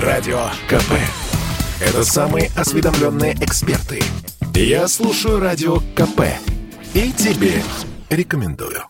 Радио КП. Это самые осведомленные эксперты. Я слушаю Радио КП. И тебе рекомендую.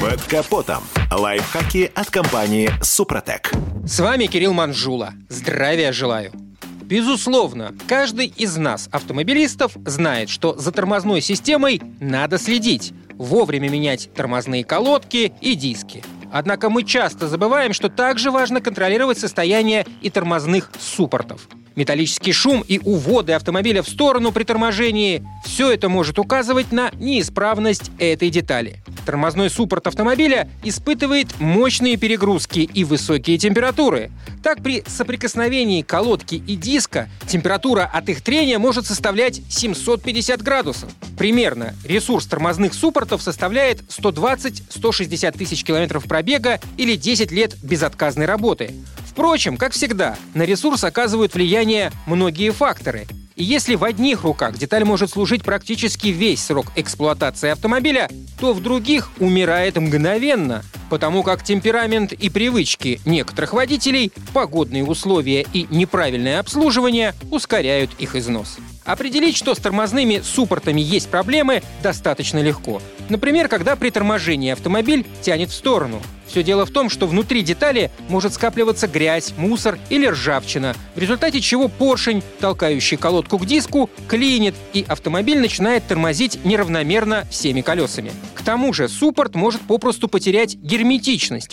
Под капотом. Лайфхаки от компании «Супротек». С вами Кирилл Манжула. Здравия желаю. Безусловно, каждый из нас, автомобилистов, знает, что за тормозной системой надо следить, вовремя менять тормозные колодки и диски. Однако мы часто забываем, что также важно контролировать состояние и тормозных суппортов. Металлический шум и уводы автомобиля в сторону при торможении – все это может указывать на неисправность этой детали. Тормозной суппорт автомобиля испытывает мощные перегрузки и высокие температуры. Так, при соприкосновении колодки и диска температура от их трения может составлять 750 градусов. Примерно ресурс тормозных суппортов составляет 120-160 тысяч километров пробега или 10 лет безотказной работы. Впрочем, как всегда, на ресурс оказывают влияние многие факторы. И если в одних руках деталь может служить практически весь срок эксплуатации автомобиля, то в других умирает мгновенно, потому как темперамент и привычки некоторых водителей, погодные условия и неправильное обслуживание ускоряют их износ. Определить, что с тормозными суппортами есть проблемы, достаточно легко. Например, когда при торможении автомобиль тянет в сторону – все дело в том, что внутри детали может скапливаться грязь, мусор или ржавчина, в результате чего поршень, толкающий колодку к диску, клинит, и автомобиль начинает тормозить неравномерно всеми колесами. К тому же суппорт может попросту потерять герметичность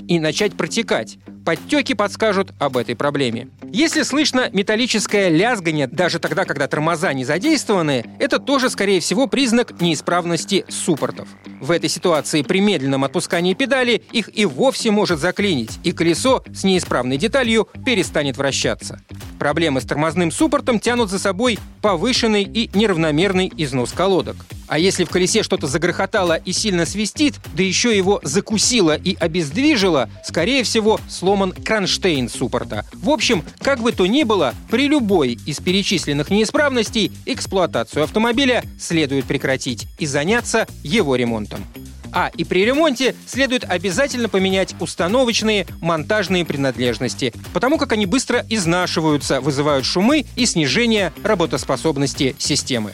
и начать протекать. Подтеки подскажут об этой проблеме. Если слышно металлическое лязгание даже тогда, когда тормоза не задействованы, это тоже, скорее всего, признак неисправности суппортов. В этой ситуации при медленном отпускании педали их и вовсе может заклинить, и колесо с неисправной деталью перестанет вращаться. Проблемы с тормозным суппортом тянут за собой повышенный и неравномерный износ колодок. А если в колесе что-то загрохотало и сильно свистит, да еще его закусило и обездвижило, скорее всего, сломан кронштейн суппорта. В общем, как бы то ни было, при любой из перечисленных неисправностей эксплуатацию автомобиля следует прекратить и заняться его ремонтом. А, и при ремонте следует обязательно поменять установочные монтажные принадлежности, потому как они быстро изнашиваются, вызывают шумы и снижение работоспособности системы.